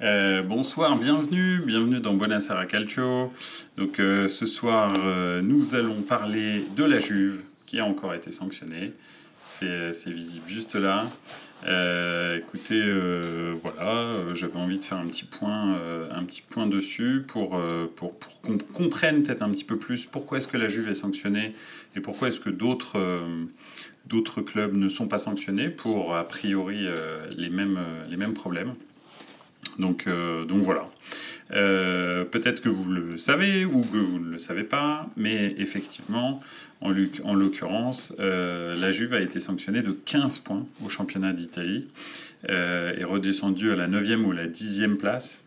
Euh, bonsoir, bienvenue, bienvenue dans Buonasera Calcio. Donc euh, ce soir, euh, nous allons parler de la Juve qui a encore été sanctionnée. C'est visible juste là. écoutez, voilà, j'avais envie de faire un petit point, un petit point dessus pour, pour, pour qu'on comprenne peut-être un petit peu plus pourquoi est-ce que la Juve est sanctionnée et pourquoi est-ce que d'autres d'autres clubs ne sont pas sanctionnés pour a priori euh, les, mêmes, euh, les problèmes. Donc, euh, donc voilà. Peut-être que vous le savez ou que vous ne le savez pas, mais effectivement, en, en l'occurrence, la Juve a été sanctionnée de 15 points au championnat d'Italie, est redescendue à la 9e ou la 10e place.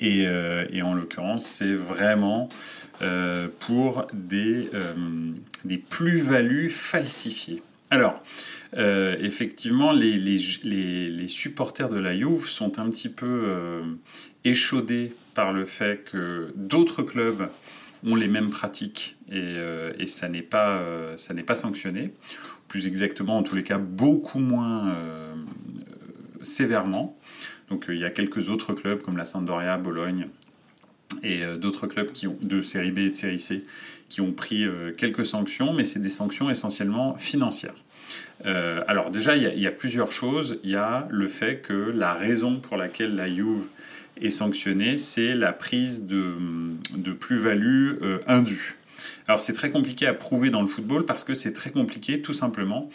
Et, et en l'occurrence, c'est vraiment euh, pour des, euh, des plus-values falsifiées. Alors, euh, effectivement, les, supporters de la Juve sont un petit peu échaudés par le fait que d'autres clubs ont les mêmes pratiques et, ça n'est pas, ça pas sanctionné. Plus exactement, en tous les cas, beaucoup moins sévèrement. Donc il y a quelques autres clubs comme la Sampdoria, Bologne, et euh, d'autres clubs de série B et de série C qui ont pris euh, quelques sanctions, mais c'est des sanctions essentiellement financières. Euh, alors déjà, il y, a plusieurs choses. Il y a le fait que la raison pour laquelle la Juve est sanctionnée, c'est la prise de, plus-value indue. Alors c'est très compliqué à prouver dans le football parce que c'est très compliqué tout simplement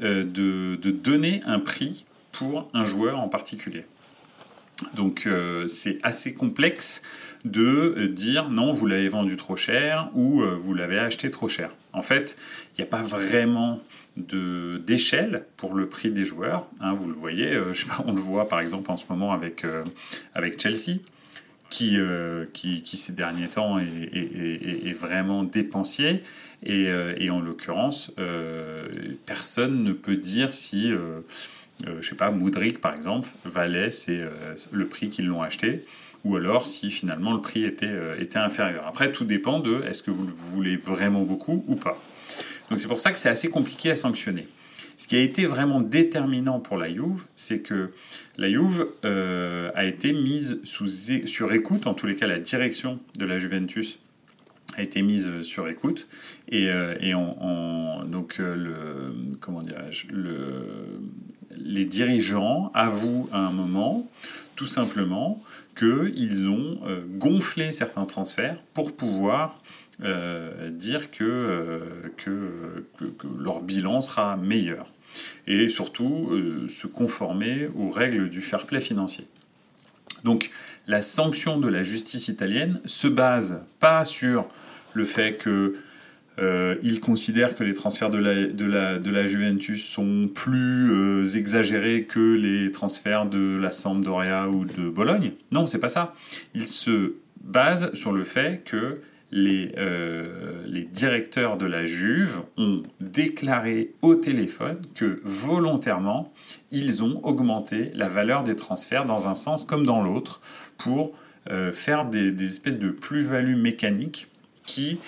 de, donner un prix pour un joueur en particulier. Donc c'est assez complexe de euh, dire non, vous l'avez vendu trop cher ou euh, vous l'avez acheté trop cher. En fait, il n'y a pas vraiment d'échelle pour le prix des joueurs. Hein, vous le voyez, euh, on le voit par exemple en ce moment avec, avec Chelsea. Qui, qui, ces derniers temps est, vraiment dépensier. Et, en l'occurrence, personne ne peut dire si, je sais pas, Moudric par exemple, valait le prix qu'ils l'ont acheté ou alors si finalement le prix était, euh, était inférieur. Après, tout dépend de est-ce que vous le voulez vraiment beaucoup ou pas. Donc c'est pour ça que c'est assez compliqué à sanctionner. Ce qui a été vraiment déterminant pour la Juve, c'est que la Juve euh, a été mise sous, sur écoute, en tous les cas la direction de la Juventus a été mise sur écoute et, euh, et donc le comment dirais-je le, les dirigeants avouent à un moment tout simplement qu'ils ont euh, gonflé certains transferts pour pouvoir euh, dire euh, que, que, leur bilan sera meilleur. Et surtout se conformer aux règles du fair play financier. Donc la sanction de la justice italienne se base pas sur le fait que euh, il considère que les transferts de la, Juventus sont plus euh, exagérés que les transferts de la Sampdoria ou de Bologne. Non, c'est pas ça. Il se base sur le fait que les, euh, les directeurs de la Juve ont déclaré au téléphone que volontairement, ils ont augmenté la valeur des transferts dans un sens comme dans l'autre pour faire des, des espèces de plus-values mécaniques qui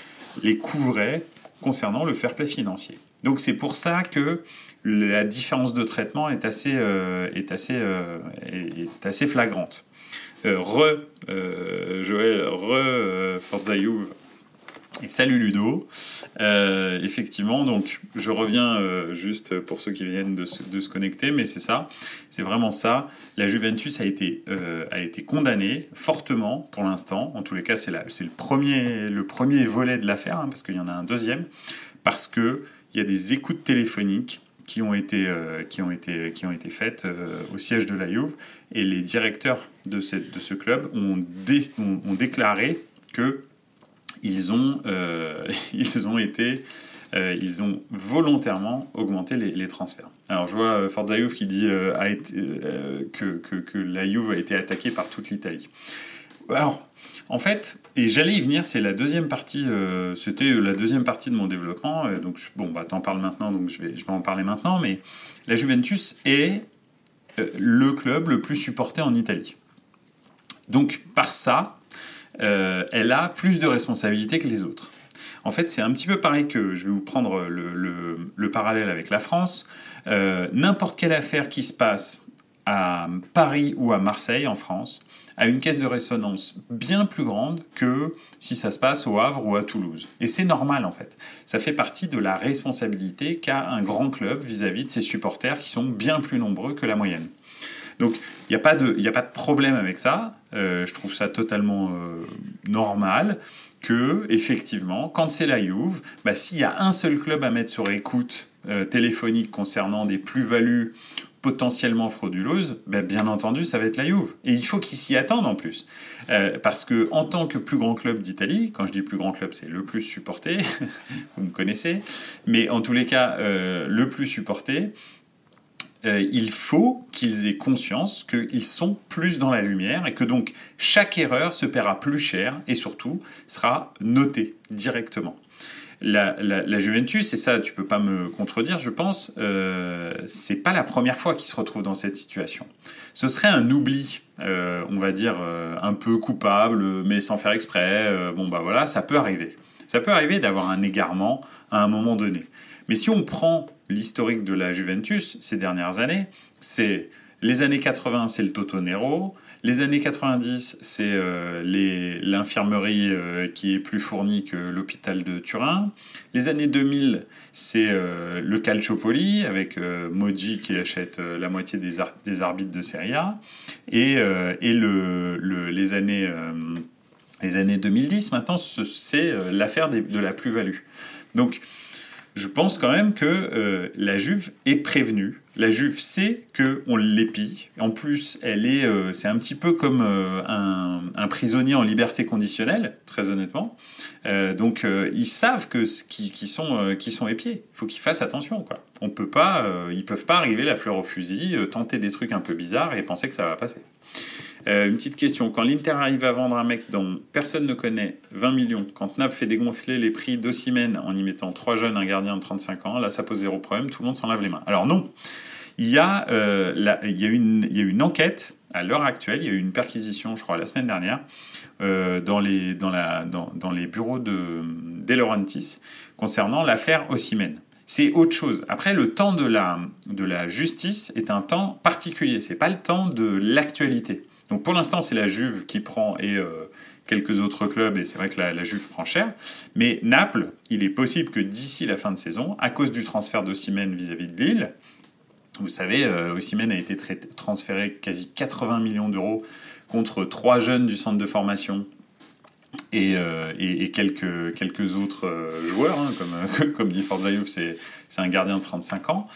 les couvrait concernant le fair play financier. Donc c'est pour ça que la différence de traitement est assez, euh, est assez, euh, est assez flagrante. Euh, re, Joël, re Forza Juve et salut Ludo. Euh, effectivement, donc je reviens euh, juste pour ceux qui viennent de se, connecter, mais c'est ça, c'est vraiment ça. La Juventus a été, euh, condamnée fortement pour l'instant. En tous les cas, c'est le premier, le premier volet de l'affaire, hein, parce qu'il y en a un deuxième, parce qu'il y a des écoutes téléphoniques qui ont été, qui ont été, qui ont été faites au siège de la Juve, et les directeurs de, ce club ont déclaré que ils ont, euh, ils ont été euh, ils ont volontairement augmenté les, transferts. Alors je vois euh, Ford qui dit que, que, la Juve a été attaquée par toute l'Italie. Alors, en fait, et j'allais y venir, c'est la deuxième partie, c'était la deuxième partie de mon développement, donc bon, bah t'en parles maintenant, donc je vais, je vais en parler maintenant, mais la Juventus est le club le plus supporté en Italie. Donc par ça, euh, elle a plus de responsabilités que les autres. En fait, c'est un petit peu pareil que je vais vous prendre le, parallèle avec la France. Euh, n'importe quelle affaire qui se passe à Paris ou à Marseille en France a une caisse de résonance bien plus grande que si ça se passe au Havre ou à Toulouse. Et c'est normal en fait. Ça fait partie de la responsabilité qu'a un grand club vis-à-vis de ses supporters qui sont bien plus nombreux que la moyenne. Donc il n'y a, pas de, a pas de problème avec ça. Euh, je trouve ça totalement euh, normal que, effectivement, quand c'est la Juve, bah, s'il y a un seul club à mettre sur écoute euh, téléphonique concernant des plus-values potentiellement frauduleuses, bah, bien entendu, ça va être la Juve. Et il faut qu'ils s'y attendent en plus. Parce que en tant que plus grand club d'Italie, quand je dis plus grand club, c'est le plus supporté, vous me connaissez, mais en tous les cas, le plus supporté, il faut qu'ils aient conscience qu'ils sont plus dans la lumière et que donc chaque erreur se paiera plus cher et surtout sera notée directement la, Juventus, et ça tu peux pas me contredire, je pense, euh, c'est pas la première fois qu'ils se retrouvent dans cette situation. Ce serait un oubli, euh, on va dire, euh, un peu coupable, mais sans faire exprès. Euh, bon bah voilà, ça peut arriver. Ça peut arriver d'avoir un égarement à un moment donné. Mais si on prend l'historique de la Juventus ces dernières années, c'est les années 80, c'est le Toto Nero. Les années 90, c'est euh, l'infirmerie euh, qui est plus fournie que l'hôpital de Turin. Les années 2000, c'est euh, le Calciopoli, avec Moji qui achète la moitié des, arbitres de Serie A. Et, et le, les, années, les années 2010, maintenant, c'est l'affaire de la plus-value. Donc, je pense quand même que la Juve est prévenue la Juve sait que on l'épie. En plus, elle est, euh, c'est un petit peu comme euh, un, prisonnier en liberté conditionnelle, très honnêtement. Euh, donc, ils savent que qui, sont qui sont épiés. Il faut qu'ils fassent attention, quoi. On peut pas, ils peuvent pas arriver la fleur au fusil, tenter des trucs un peu bizarres et penser que ça va passer. Une petite question. Quand l'Inter arrive à vendre un mec dont personne ne connaît 20 millions, quand Naples fait dégonfler les prix d'Ossimène en y mettant trois jeunes, un gardien de 35 ans, là ça pose zéro problème, tout le monde s'en lave les mains. Alors non, il y a, euh, il, y a une, enquête à l'heure actuelle, il y a eu une perquisition, je crois, la semaine dernière, euh, dans, les, bureaux de De concernant l'affaire Ossimène. C'est autre chose. Après, le temps de la, de la justice est un temps particulier. C'est pas le temps de l'actualité. Donc pour l'instant, c'est la Juve qui prend et euh, quelques autres clubs, et c'est vrai que la, Juve prend cher. Mais Naples, il est possible que d'ici la fin de saison, à cause du transfert d'Ossimène vis-à-vis de Lille, vous savez, euh, Ossimène a été transféré quasi 80 millions d'euros contre trois jeunes du centre de formation et, euh, quelques, quelques autres euh, joueurs, hein, comme, dit Forzaïouf, c'est un gardien de 35 ans.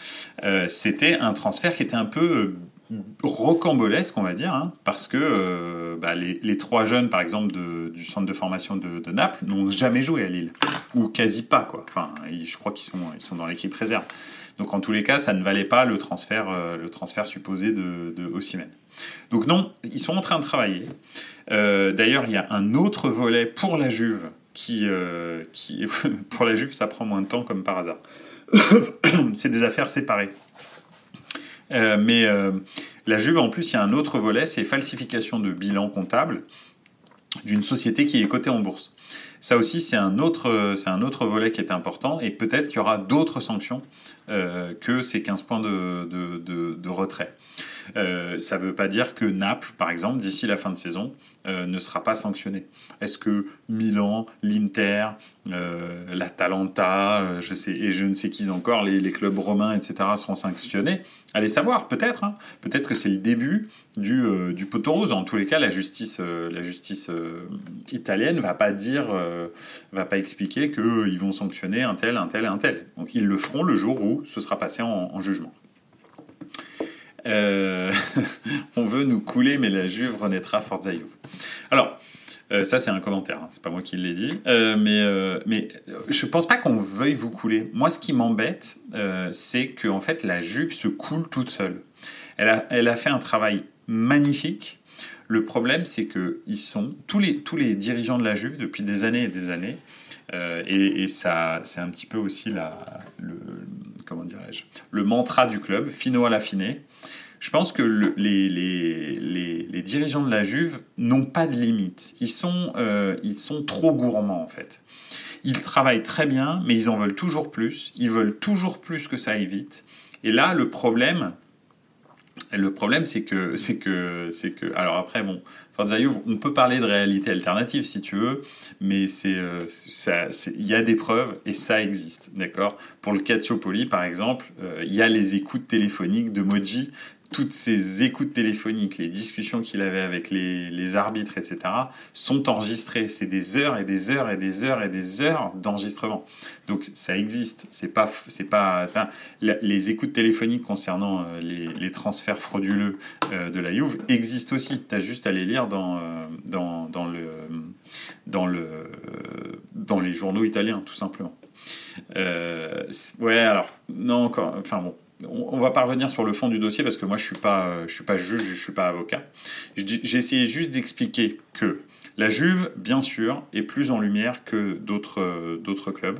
C'était un transfert qui était un peu rocambolesque, on va dire, hein, parce que bah, les, trois jeunes, par exemple, du centre de formation de, Naples, n'ont jamais joué à Lille, ou quasi pas, quoi. Enfin, je crois qu'ils sont, ils sont dans l'équipe réserve. Donc en tous les cas, ça ne valait pas le transfert, euh, le transfert supposé de, de Donc non, ils sont en train de travailler. Euh, d'ailleurs, il y a un autre volet pour la Juve euh, qui pour la Juve, ça prend moins de temps comme par hasard. C'est des affaires séparées. Mais la Juve, en plus, il y a un autre volet, c'est falsification de bilan comptable d'une société qui est cotée en bourse. Ça aussi, c'est un, autre, un autre volet qui est important et peut-être qu'il y aura d'autres sanctions euh, que ces 15 points de, de, retrait. Euh, ça ne veut pas dire que Naples, par exemple, d'ici la fin de saison, euh, ne sera pas sanctionné. Est-ce que Milan, l'Inter, euh, l'Atalanta, euh, je sais, et je ne sais qui encore, les, clubs romains, etc., seront sanctionnés? Allez savoir, peut-être. Hein. Peut-être que c'est le début du, du poteau rose. En tous les cas, la justice, italienne va pas dire, va pas expliquer qu'ils vont sanctionner un tel, un tel un tel. Donc ils le feront le jour où ce sera passé en jugement. Euh, on veut nous couler, mais la Juve renaîtra Forza Juve. Alors, euh, ça c'est un commentaire, hein, c'est pas moi qui l'ai dit, euh, mais, mais je pense pas qu'on veuille vous couler. Moi, ce qui m'embête, c'est que en fait la Juve se coule toute seule. Elle a, elle a fait un travail magnifique. Le problème, c'est que ils sont tous les tous les dirigeants de la Juve depuis des années et des années, et, et, ça c'est un petit peu aussi la le comment dirais-je le mantra du club, fino à la fine je pense que les, dirigeants de la Juve n'ont pas de limite. Ils sont, euh, ils sont trop gourmands en fait. Ils travaillent très bien, mais ils en veulent toujours plus. Ils veulent toujours plus que ça aille vite. Et là, le problème, le problème, c'est que, c'est que, c'est que, alors après, bon, on peut parler de réalité alternative si tu veux, mais c'est, euh, il y a des preuves et ça existe, d'accord? Pour le Calciopoli, par exemple, euh, il y a les écoutes téléphoniques de Moji toutes ces écoutes téléphoniques, les discussions qu'il avait avec les, arbitres, etc., sont enregistrées. C'est des heures et des heures et des heures et des heures d'enregistrement. Donc ça existe. C'est pas, c'est pas, les écoutes téléphoniques concernant euh, les, transferts frauduleux euh, de la Juve existent aussi. Tu as juste à les lire dans, euh, dans, dans, le, dans, le, dans les journaux italiens, tout simplement. ouais, alors, non, encore, enfin bon on, va pas revenir sur le fond du dossier parce que moi je suis pas, je suis pas juge, je suis pas avocat. J'ai essayé juste d'expliquer que la Juve, bien sûr, est plus en lumière que d'autres d'autres clubs,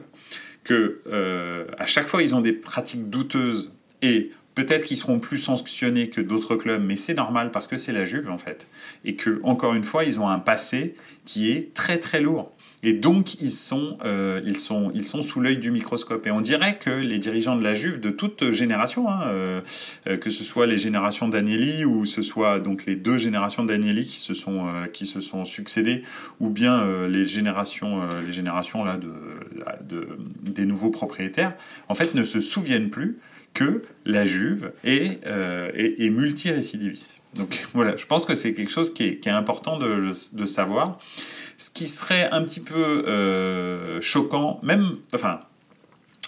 que euh, à chaque fois ils ont des pratiques douteuses et peut-être qu'ils seront plus sanctionnés que d'autres clubs, mais c'est normal parce que c'est la Juve en fait, et que encore une fois ils ont un passé qui est très très lourd. Et donc, ils sont, euh, ils sont, ils sont sous l'œil du microscope. Et on dirait que les dirigeants de la Juve, de toute génération, hein, euh, euh, que ce soit les générations d'Agnelli ou ce soit donc les deux générations d'Agnelli qui se sont, qui se sont succédées, ou bien les générations, les générations là de, de, des nouveaux propriétaires, en fait, ne se souviennent plus que la Juve est, est, est multirécidiviste. Donc voilà, je pense que c'est quelque chose qui est, qui est important de, de savoir. Ce qui serait un petit peu euh, choquant, même, enfin,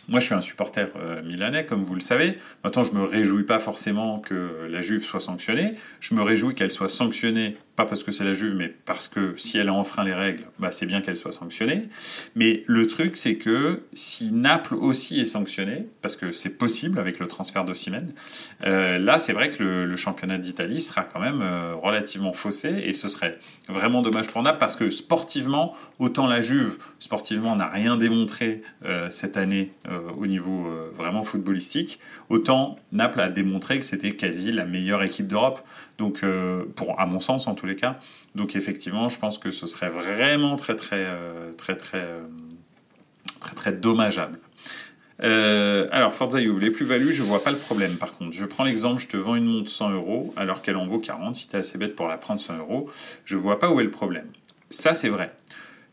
moi, je suis un supporter euh, milanais, comme vous le savez. Maintenant, je me réjouis pas forcément que la Juve soit sanctionnée. Je me réjouis qu'elle soit sanctionnée, pas parce que c'est la Juve, mais parce que si elle a enfreint les règles, bah, c'est bien qu'elle soit sanctionnée. Mais le truc, c'est que si Naples aussi est sanctionné, parce que c'est possible avec le transfert d'Ossimène, euh, là, c'est vrai que le, championnat d'Italie sera quand même euh, relativement faussé, et ce serait vraiment dommage pour Naples, parce que sportivement, autant la Juve, sportivement, n'a rien démontré cette année euh, au niveau euh, vraiment footballistique, autant Naples a démontré que c'était quasi la meilleure équipe d'Europe. Donc, euh, pour, à mon sens en tous les cas. Donc, effectivement, je pense que ce serait vraiment très, très, très, très, très, très, dommageable. alors, Forza les plus-values, je vois pas le problème par contre. Je prends l'exemple, je te vends une montre 100 euros alors qu'elle en vaut 40. Si tu es assez bête pour la prendre 100 euros, je vois pas où est le problème. Ça, c'est vrai.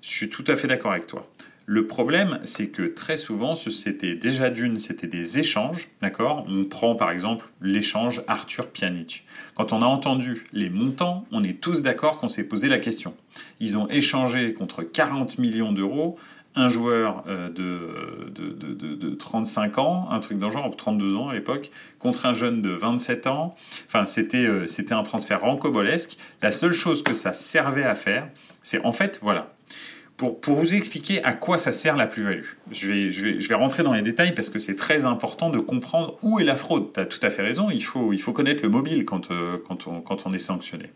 Je suis tout à fait d'accord avec toi. Le problème, c'est que très souvent, c'était déjà d'une, c'était des échanges, d'accord? On prend par exemple l'échange Arthur Pjanic. Quand on a entendu les montants, on est tous d'accord qu'on s'est posé la question. Ils ont échangé contre 40 millions d'euros un joueur euh, de, de, 35 ans, un truc dans genre, 32 ans à l'époque, contre un jeune de 27 ans. Enfin, c'était euh, c'était un transfert rancobolesque. La seule chose que ça servait à faire, c'est en fait, voilà, pour, vous expliquer à quoi ça sert la plus-value. Je vais, rentrer dans les détails parce que c'est très important de comprendre où est la fraude. Tu as tout à fait raison, il faut, connaître le mobile quand, euh, quand, on, quand on est sanctionné.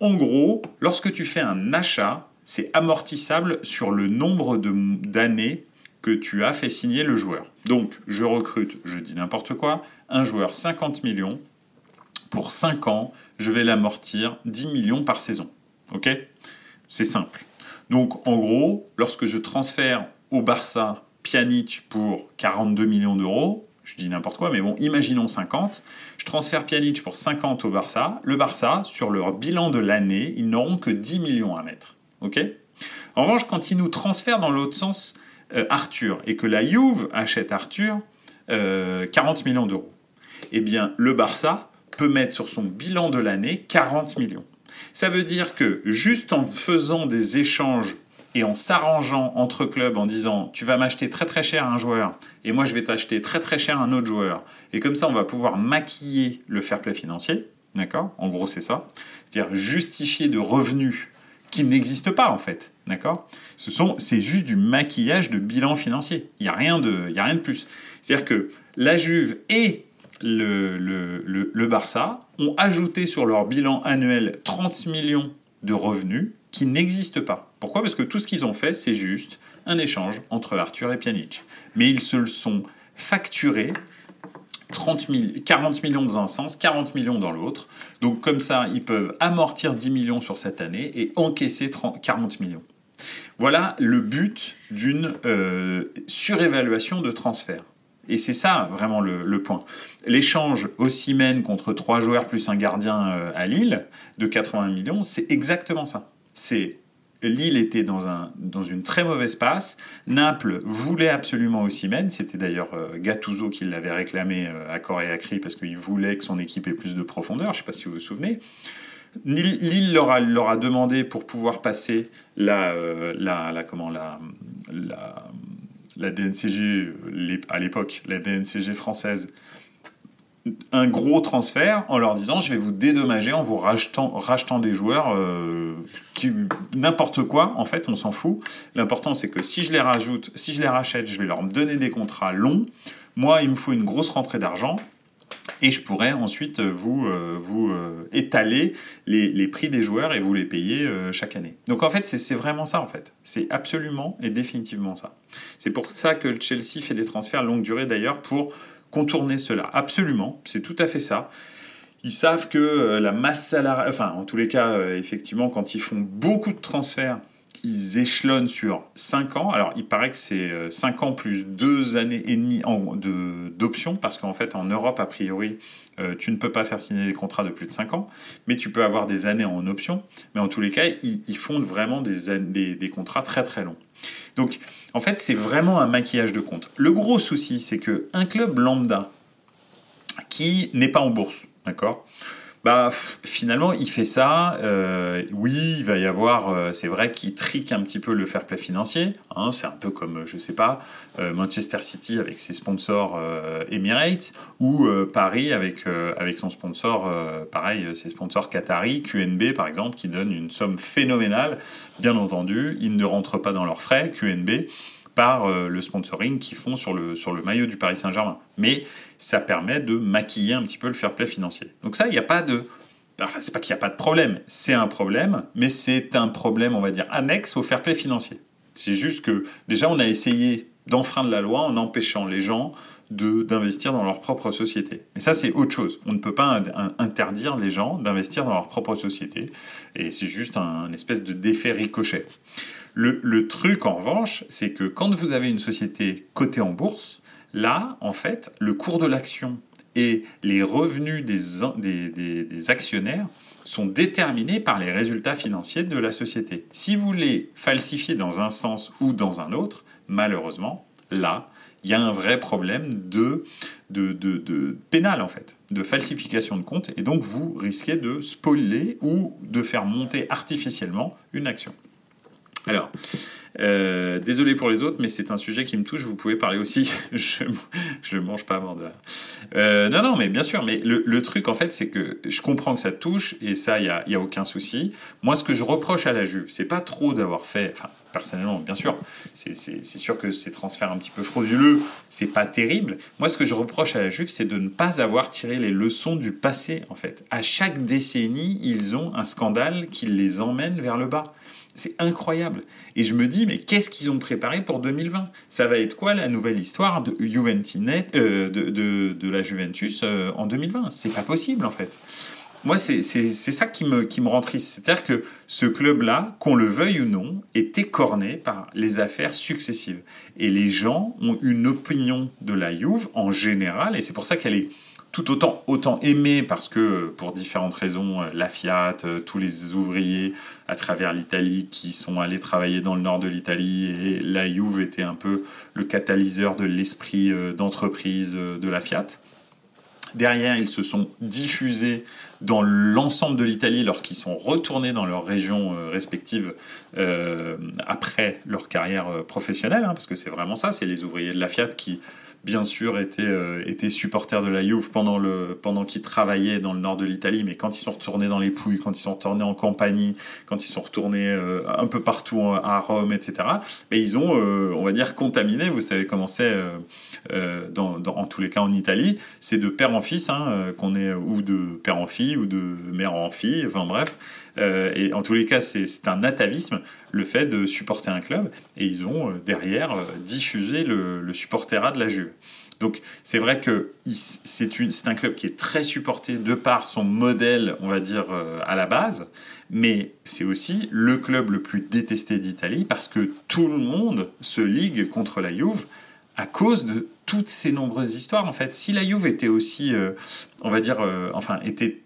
En gros, lorsque tu fais un achat, c'est amortissable sur le nombre d'années que tu as fait signer le joueur. Donc, je recrute, je dis n'importe quoi, un joueur 50 millions. Pour 5 ans, je vais l'amortir 10 millions par saison. Ok? C'est simple. Donc en gros, lorsque je transfère au Barça Pjanic pour 42 millions d'euros, je dis n'importe quoi, mais bon, imaginons 50, je transfère Pjanic pour 50 au Barça, le Barça, sur leur bilan de l'année, ils n'auront que 10 millions à mettre. En revanche, quand ils nous transfèrent dans l'autre sens euh, Arthur, et que la Juve achète Arthur 40 euh, millions d'euros, eh bien le Barça peut mettre sur son bilan de l'année 40 millions. Ça veut dire que juste en faisant des échanges et en s'arrangeant entre clubs en disant tu vas m'acheter très très cher un joueur et moi je vais t'acheter très très cher un autre joueur et comme ça on va pouvoir maquiller le fair play financier, d'accord? En gros c'est ça, c'est-à-dire justifier de revenus qui n'existent pas en fait, d'accord? Ce sont c'est juste du maquillage de bilan financier. Il y a rien de a rien de plus. C'est-à-dire que la Juve et le, Barça ont ajouté sur leur bilan annuel 30 millions de revenus qui n'existent pas. Pourquoi? Parce que tout ce qu'ils ont fait, c'est juste un échange entre Arthur et Pjanic. Mais ils se le sont facturés 30 40 millions dans un sens, 40 millions dans l'autre. Donc comme ça, ils peuvent amortir 10 millions sur cette année et encaisser 30, 40 millions. Voilà le but d'une euh, surévaluation de transfert Et c'est ça vraiment le, point. L'échange Ossimène contre trois joueurs plus un gardien euh, à Lille de 80 millions, c'est exactement ça. C'est Lille était dans, un, dans une très mauvaise passe. Naples voulait absolument Ossimène. C'était d'ailleurs euh, Gattuso qui l'avait réclamé euh, à corps et à cri parce qu'il voulait que son équipe ait plus de profondeur. Je ne sais pas si vous vous souvenez. Lille leur a, leur a demandé pour pouvoir passer la, la, comment, la la DNCG à l'époque, la DNCG française, un gros transfert en leur disant je vais vous dédommager en vous rachetant, des joueurs euh, n'importe quoi en fait on s'en fout. L'important c'est que si je les rajoute si je les rachète je vais leur donner des contrats longs. Moi il me faut une grosse rentrée d'argent et je pourrais ensuite vous, euh, vous euh, étaler les, les, prix des joueurs et vous les payer euh, chaque année. Donc en fait, c'est vraiment ça en fait. C'est absolument et définitivement ça. C'est pour ça que le Chelsea fait des transferts longue durée d'ailleurs pour contourner cela. Absolument, c'est tout à fait ça. Ils savent que la masse salariale, enfin en tous les cas, effectivement, quand ils font beaucoup de transferts, ils échelonnent sur 5 ans. Alors, il paraît que c'est 5 euh, ans plus 2 années et demie d'options, parce qu'en fait, en Europe, a priori, euh, tu ne peux pas faire signer des contrats de plus de 5 ans, mais tu peux avoir des années en option. Mais en tous les cas, ils, font vraiment des, contrats très très longs. Donc, en fait, c'est vraiment un maquillage de compte. Le gros souci, c'est qu'un club lambda qui n'est pas en bourse, d'accord bah finalement il fait ça. Euh, oui, il va y avoir, euh, c'est vrai qu'il trique un petit peu le fair play financier. Hein, c'est un peu comme, je sais pas, euh, Manchester City avec ses sponsors Emirates ou Paris avec avec son sponsor, pareil, ses sponsors Qatari, QNB par exemple, qui donne une somme phénoménale. Bien entendu, ils ne rentrent pas dans leurs frais, QNB par le sponsoring qu'ils font sur le, sur le maillot du Paris Saint-Germain. Mais ça permet de maquiller un petit peu le fair play financier. Donc ça, il n'y a pas de... Enfin, c'est pas qu'il n'y a pas de problème, c'est un problème, mais c'est un problème, on va dire, annexe au fair play financier. C'est juste que déjà, on a essayé d'enfreindre la loi en empêchant les gens d'investir dans leur propre société. Et ça, c'est autre chose. On ne peut pas interdire les gens d'investir dans leur propre société. Et c'est juste un, espèce de défait ricochet. Le, truc, en revanche, c'est que quand vous avez une société cotée en bourse, Là, en fait, le cours de l'action et les revenus des, actionnaires sont déterminés par les résultats financiers de la société. Si vous les falsifiez dans un sens ou dans un autre, malheureusement, là, il y a un vrai problème de, pénal, en fait, de falsification de compte, et donc vous risquez de spoiler ou de faire monter artificiellement une action. Alors, euh, désolé pour les autres, mais c'est un sujet qui me touche. Vous pouvez parler aussi. je ne mange pas de. Euh, non, non, mais bien sûr. Mais le, truc, en fait, c'est que je comprends que ça touche et ça, il n'y a, a aucun souci. Moi, ce que je reproche à la Juve, c'est pas trop d'avoir fait. Enfin, personnellement, bien sûr, c'est sûr que ces transferts un petit peu frauduleux, c'est pas terrible. Moi, ce que je reproche à la Juve, c'est de ne pas avoir tiré les leçons du passé, en fait. À chaque décennie, ils ont un scandale qui les emmène vers le bas. C'est incroyable. Et je me dis, mais qu'est-ce qu'ils ont préparé pour 2020 Ça va être quoi la nouvelle histoire de, euh, de, la Juventus euh, en 2020 C'est pas possible en fait. Moi, c'est ça qui me, qui me rend triste. C'est-à-dire que ce club-là, qu'on le veuille ou non, est écorné par les affaires successives. Et les gens ont une opinion de la Juve en général, et c'est pour ça qu'elle est tout autant, aimé parce que pour différentes raisons, euh, la Fiat, euh, tous les ouvriers à travers l'Italie qui sont allés travailler dans le nord de l'Italie et la Juve était un peu le catalyseur de l'esprit euh, d'entreprise de la Fiat. Derrière, ils se sont diffusés dans l'ensemble de l'Italie lorsqu'ils sont retournés dans leurs régions respectives après leur carrière professionnelle, hein, parce que c'est vraiment ça, c'est les ouvriers de la Fiat qui bien sûr, étaient, euh, supporters de la Juve pendant, pendant qu'ils travaillaient dans le nord de l'Italie, mais quand ils sont retournés dans les Pouilles, quand ils sont retournés en Campanie, quand ils sont retournés euh, un peu partout à Rome, etc., mais ils ont, euh, on va dire, contaminé, vous savez comment c'est, dans, en tous les cas en Italie, c'est de père en fils, hein, qu'on est, ou de père en fille, ou de mère en fille, enfin bref, euh, et en tous les cas, c'est un atavisme, le fait de supporter un club. Et ils ont euh, derrière euh, diffusé le, le supporterat de la Juve. Donc c'est vrai que c'est un club qui est très supporté de par son modèle, on va dire, à la base, mais c'est aussi le club le plus détesté d'Italie parce que tout le monde se ligue contre la Juve à cause de toutes ces nombreuses histoires. En fait, si la Juve était aussi, on va dire, enfin, était,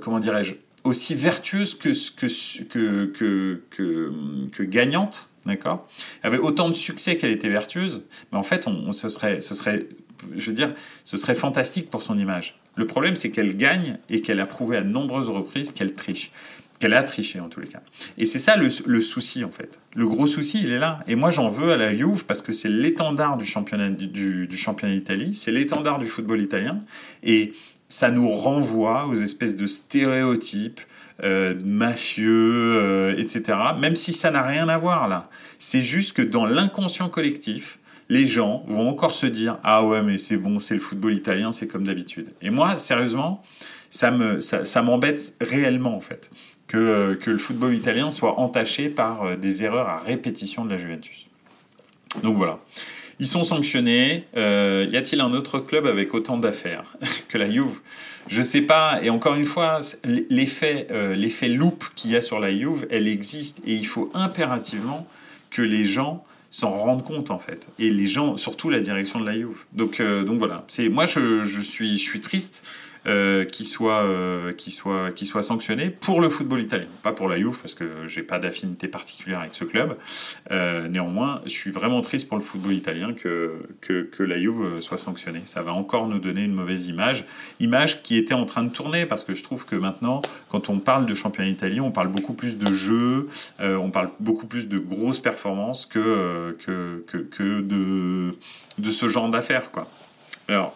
comment dirais-je, aussi vertueuse que, que, que, que, que gagnante, d'accord? Avait autant de succès qu'elle était vertueuse, mais en fait, on, ce, serait, ce serait, je veux dire, ce serait fantastique pour son image. Le problème, c'est qu'elle gagne et qu'elle a prouvé à nombreuses reprises qu'elle triche qu'elle a triché en tous les cas. Et c'est ça le, souci en fait. Le gros souci, il est là. Et moi, j'en veux à la Juve parce que c'est l'étendard du championnat du, championnat d'Italie, c'est l'étendard du football italien, et ça nous renvoie aux espèces de stéréotypes euh, mafieux, euh, etc. Même si ça n'a rien à voir là. C'est juste que dans l'inconscient collectif, les gens vont encore se dire ah ouais mais c'est bon, c'est le football italien, c'est comme d'habitude. Et moi, sérieusement, ça me ça m'embête réellement en fait que, que, le football italien soit entaché par euh, des erreurs à répétition de la Juventus. Donc voilà. Ils sont sanctionnés. Euh, y a-t-il un autre club avec autant d'affaires que la Juve? Je sais pas. Et encore une fois, l'effet euh, l'effet loop qu'il y a sur la Juve, elle existe et il faut impérativement que les gens s'en rendent compte en fait. Et les gens, surtout la direction de la Juve. Donc, donc voilà. C'est moi je, je, suis je suis triste euh, qui, soit, euh, soit, qui soit sanctionné pour le football italien. Pas pour la Juve, parce que j'ai pas d'affinité particulière avec ce club. Euh, néanmoins, je suis vraiment triste pour le football italien que, que, la Juve soit sanctionnée. Ça va encore nous donner une mauvaise image. Image qui était en train de tourner, parce que je trouve que maintenant, quand on parle de championnat italien, on parle beaucoup plus de jeux, on parle beaucoup plus de grosses performances que, que, que, que de, de ce genre d'affaires. Quoi. Alors,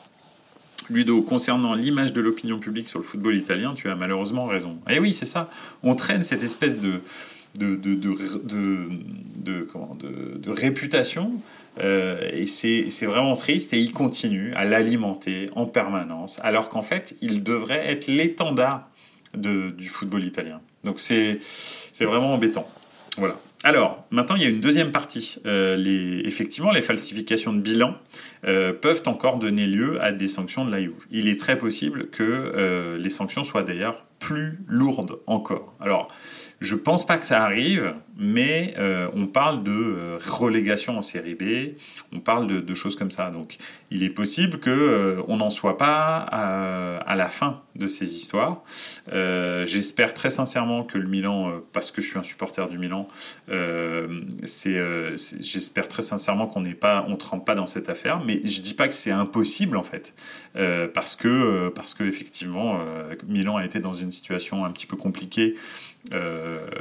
Ludo, concernant l'image de l'opinion publique sur le football italien, tu as malheureusement raison. Et eh oui, c'est ça. On traîne cette espèce de, de, de, de, comment, de réputation. Euh, et c'est vraiment triste. Et il continue à l'alimenter en permanence, alors qu'en fait, il devrait être l'étendard du football italien. Donc c'est vraiment embêtant. Voilà. Alors, maintenant, il y a une deuxième partie. Euh, effectivement, les falsifications de bilan euh, peuvent encore donner lieu à des sanctions de la. Il est très possible que euh, les sanctions soient d'ailleurs plus lourdes encore. Alors, je pense pas que ça arrive, mais euh, on parle de euh, relégation en série B, on parle de, choses comme ça. Donc il est possible qu'on euh, n'en soit pas à, la fin de ces histoires. J'espère très sincèrement que le Milan, parce que je suis un supporter du Milan, j'espère très sincèrement qu'on n'est pas, on trempe pas dans cette affaire. Mais je dis pas que c'est impossible en fait, parce que parce que effectivement Milan a été dans une situation un petit peu compliquée.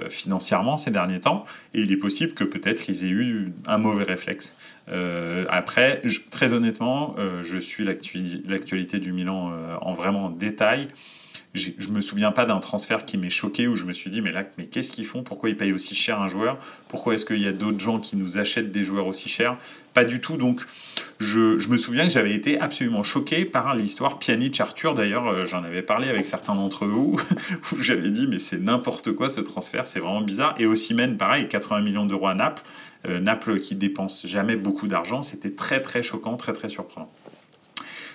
Financièrement ces derniers temps et il est possible que peut-être ils aient eu un mauvais réflexe. Euh, après, très honnêtement, euh, je suis l'actualité du Milan euh, en vraiment en détail. Je me souviens pas d'un transfert qui m'ait choqué où je me suis dit mais là mais qu'est-ce qu'ils font? Pourquoi ils payent aussi cher un joueur? Pourquoi est-ce qu'il y a d'autres gens qui nous achètent des joueurs aussi chers? Pas du tout. Donc je, me souviens que j'avais été absolument choqué par l'histoire Pjanic-Arthur. D'ailleurs j'en avais parlé avec certains d'entre vous où j'avais dit mais c'est n'importe quoi ce transfert, c'est vraiment bizarre. Et aussi même pareil 80 millions d'euros à Naples. Naples qui dépense jamais beaucoup d'argent, c'était très très choquant, très très surprenant.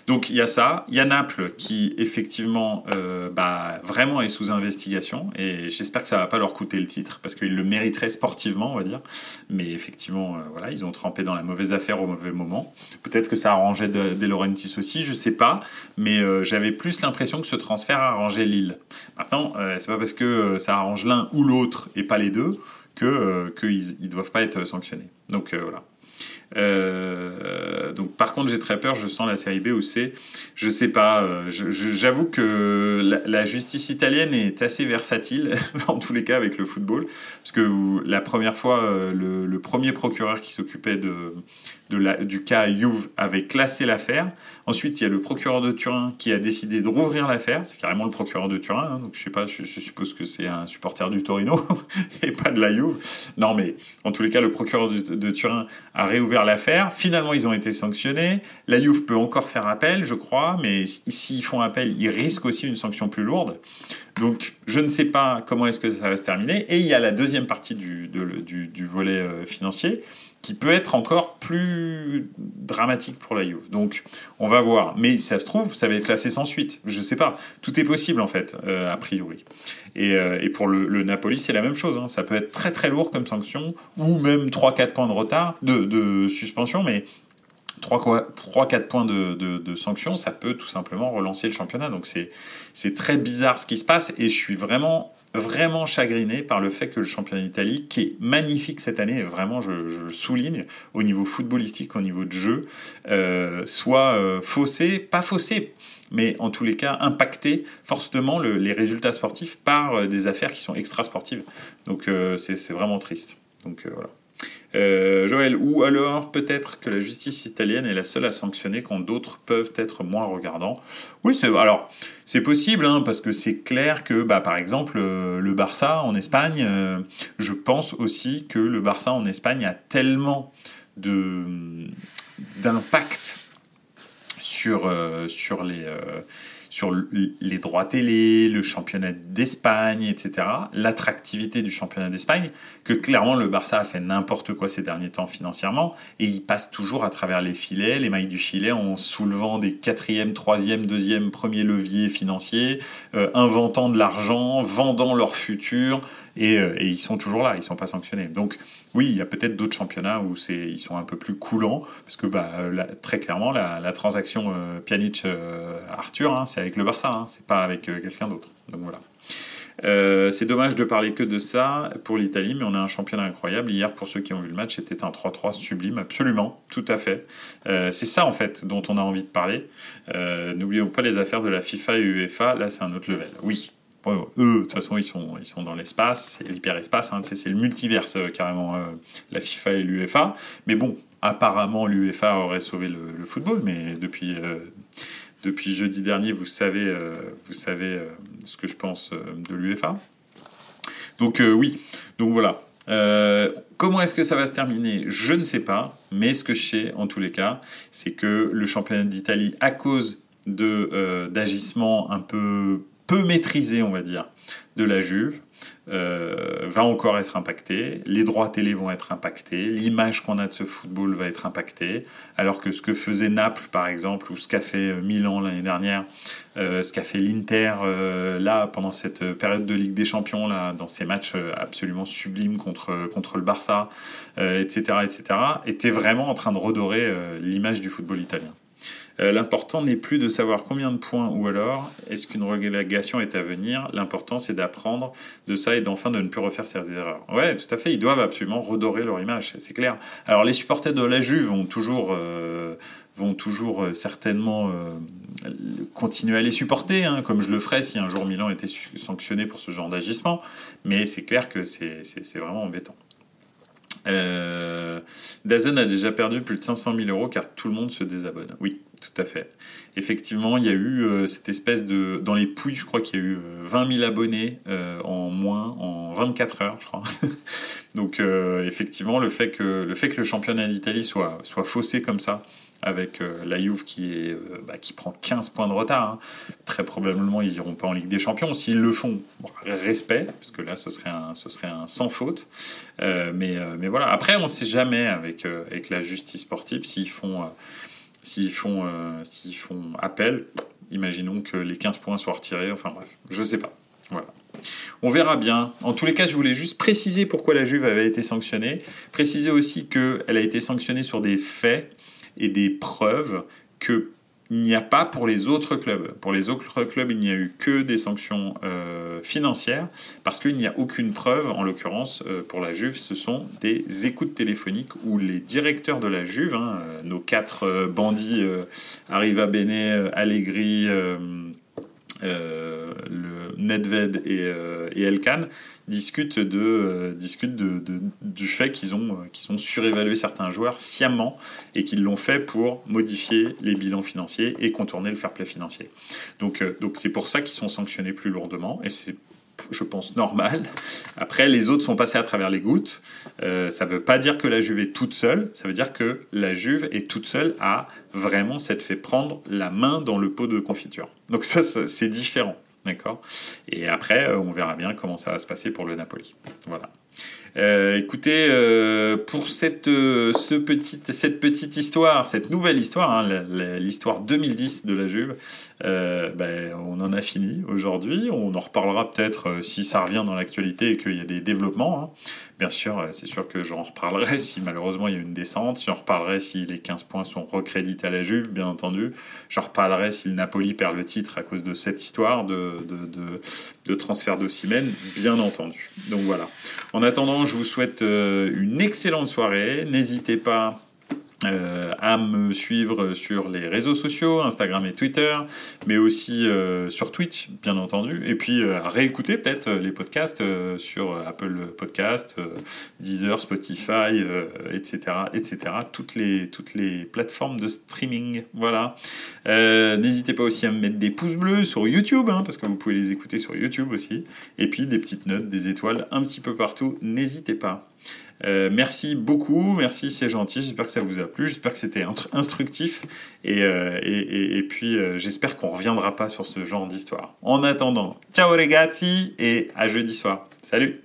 Donc il y a ça, il y a Naples qui effectivement euh, bah, vraiment est sous investigation et j'espère que ça va pas leur coûter le titre parce qu'ils le mériteraient sportivement on va dire. Mais effectivement euh, voilà ils ont trempé dans la mauvaise affaire au mauvais moment. Peut-être que ça arrangeait De, De aussi, je sais pas, mais euh, j'avais plus l'impression que ce transfert arrangeait Lille. Maintenant c'est pas parce que ça arrange l'un ou l'autre et pas les deux que qu'ils ne doivent pas être sanctionnés. Donc voilà. Euh, donc par contre j'ai très peur, je sens la série B ou C, je sais pas, euh, j'avoue que la, justice italienne est assez versatile en tous les cas avec le football, parce que la première fois euh, le, premier procureur qui s'occupait de, du cas Juve avait classé l'affaire. Ensuite, il y a le procureur de Turin qui a décidé de rouvrir l'affaire. C'est carrément le procureur de Turin. Hein. donc, je sais pas, je, suppose que c'est un supporter du Torino et pas de la Juve. Non, mais en tous les cas, le procureur de, Turin a réouvert l'affaire. Finalement, ils ont été sanctionnés. La Juve peut encore faire appel, je crois, mais s'ils font appel, ils risquent aussi une sanction plus lourde. Donc, je ne sais pas comment est-ce que ça va se terminer. Et il y a la deuxième partie du, du volet euh, financier qui peut être encore plus dramatique pour la Juve. Donc, on va voir. Mais ça se trouve, ça va être classé sans suite. Je sais pas. Tout est possible, en fait, euh, a priori. Et, euh, pour le, Napoli, c'est la même chose. Hein. Ça peut être très très lourd comme sanction, ou même 3-4 points de retard, de, suspension, mais 3-4 points de, de, sanctions, ça peut tout simplement relancer le championnat. Donc c'est très bizarre ce qui se passe et je suis vraiment vraiment chagriné par le fait que le championnat d'Italie, qui est magnifique cette année, vraiment je, le souligne, au niveau footballistique, au niveau de jeu, euh, soit euh, faussé, pas faussé, mais en tous les cas impacté fortement les résultats sportifs par euh, des affaires qui sont extra sportives. Donc c'est vraiment triste. Donc voilà. Euh, Joël, ou alors peut-être que la justice italienne est la seule à sanctionner quand d'autres peuvent être moins regardants. Oui, alors c'est possible hein, parce que c'est clair que bah, par exemple euh, le Barça en Espagne, euh, je pense aussi que le Barça en Espagne a tellement d'impact sur sur les sur les droits télé, le championnat d'Espagne, etc., l'attractivité du championnat d'Espagne, que clairement le Barça a fait n'importe quoi ces derniers temps financièrement, et il passe toujours à travers les filets, les mailles du filet, en soulevant des quatrième, troisième, deuxième, premier levier financiers, euh, inventant de l'argent, vendant leur futur, euh, et, ils sont toujours là, ils sont pas sanctionnés. Donc oui, il y a peut-être d'autres championnats où ils sont un peu plus coulants, parce que bah, très clairement, la, transaction euh, Pjanic-Arthur, hein, c'est avec le Barça, hein, c'est pas avec euh, quelqu'un d'autre. Donc voilà. c'est dommage de parler que de ça pour l'Italie, mais on a un championnat incroyable. Hier, pour ceux qui ont vu le match, c'était un 3-3 sublime, absolument, tout à fait. c'est ça, en fait, dont on a envie de parler. N'oublions pas les affaires de la FIFA et UEFA, là, c'est un autre level. Oui, eux, de toute façon, ils sont, ils sont dans l'espace, c'est l'hyperespace, hein, c'est le multiverse euh, carrément, euh, la FIFA et l'UEFA. Mais bon, apparemment, l'UEFA aurait sauvé le, football, mais depuis, euh, depuis jeudi dernier, vous savez, vous savez ce que je pense de l'UEFA. Donc oui, donc voilà. comment est-ce que ça va se terminer? Je ne sais pas, mais ce que je sais en tous les cas, c'est que le championnat d'Italie, à cause de d'agissements un peu peu maîtrisé, on va dire, de la Juve, euh, va encore être impacté, les droits télé vont être impactés, l'image qu'on a de ce football va être impactée, alors que ce que faisait Naples par exemple, ou ce qu'a fait euh, Milan l'année dernière, euh, ce qu'a fait l'Inter là pendant cette période de Ligue des Champions, là, dans ces matchs absolument sublimes contre, contre le Barça, etc., etc., était vraiment en train de redorer l'image du football italien. Euh, l'important n'est plus de savoir combien de points ou alors est-ce qu'une relégation est à venir. L'important c'est d'apprendre de ça et d'enfin de ne plus refaire ces erreurs. Ouais, tout à fait. Ils doivent absolument redorer leur image, c'est clair. Alors les supporters de la Juve vont toujours euh, vont toujours euh, certainement continuer à les supporter, hein, comme je le ferais si un jour Milan était sanctionné pour ce genre d'agissement. Mais c'est clair que c'est vraiment embêtant. Euh, Dazen a déjà perdu plus de 500 000 euros car tout le monde se désabonne. Oui, tout à fait. Effectivement, il y a eu euh, cette espèce de... Dans les pouilles, je crois qu'il y a eu 20 euh, 000 abonnés euh, en moins, en 24 heures, je crois. Donc effectivement, le fait, que, le championnat d'Italie soit, soit faussé comme ça, avec la Juve qui, est, bah, qui prend 15 points de retard. Hein. Très probablement, ils iront pas en Ligue des Champions. S'ils le font, respect, parce que là, ce serait un, ce serait un sans faute. mais, mais voilà, après, on ne sait jamais avec, avec la justice sportive s'ils font S'ils font, euh, font appel, imaginons que les 15 points soient retirés, enfin bref, je ne sais pas. Voilà. On verra bien. En tous les cas, je voulais juste préciser pourquoi la Juve avait été sanctionnée. Préciser aussi qu'elle a été sanctionnée sur des faits et des preuves que il n'y a pas pour les autres clubs. Pour les autres clubs, il n'y a eu que des sanctions euh, financières parce qu'il n'y a aucune preuve. En l'occurrence, euh, pour la Juve, ce sont des écoutes téléphoniques où les directeurs de la Juve, hein, euh, nos quatre bandits, Arriva Bene, Allegri, le Nedved et, et Elkan, discutent, de, euh, discutent de, du fait qu'ils ont, euh, qu'ils ont surévalué certains joueurs sciemment et qu'ils l'ont fait pour modifier les bilans financiers et contourner le fair play financier. Donc, euh, donc c'est pour ça qu'ils sont sanctionnés plus lourdement et c'est je pense, normal. Après, les autres sont passés à travers les gouttes. ça ne veut pas dire que la Juve est toute seule, ça veut dire que la Juve est toute seule à vraiment s'être fait prendre la main dans le pot de confiture. Donc ça c'est différent. D'accord Et après, euh, on verra bien comment ça va se passer pour le Napoli. Voilà. Euh, écoutez, euh, pour cette, euh, ce petite, cette petite histoire, cette nouvelle histoire, hein, l'histoire 2010 de la Juve, ben, on en a fini aujourd'hui. On en reparlera peut-être si ça revient dans l'actualité et qu'il y a des développements. Hein. Bien sûr, c'est sûr que j'en reparlerai si malheureusement il y a une descente. J'en reparlerai si les 15 points sont recrédités à la Juve, bien entendu. J'en reparlerai si le Napoli perd le titre à cause de cette histoire de, de, de, de transfert bien entendu. Donc voilà. En attendant, je vous souhaite euh, une excellente soirée. N'hésitez pas euh, à me suivre sur les réseaux sociaux, Instagram et Twitter, mais aussi euh, sur Twitch, bien entendu, et puis à réécouter peut-être les podcasts sur Apple Podcast, Deezer, Spotify, etc., etc., toutes les, toutes les plateformes de streaming, voilà. N'hésitez pas aussi à me mettre des pouces bleus sur YouTube, hein, parce que vous pouvez les écouter sur YouTube aussi, et puis des petites notes, des étoiles un petit peu partout, n'hésitez pas. Euh, merci beaucoup, merci, c'est gentil. J'espère que ça vous a plu, j'espère que c'était instructif. Et, euh, et, et, puis, euh, j'espère qu'on reviendra pas sur ce genre d'histoire. En attendant, ciao ragazzi et à jeudi soir. Salut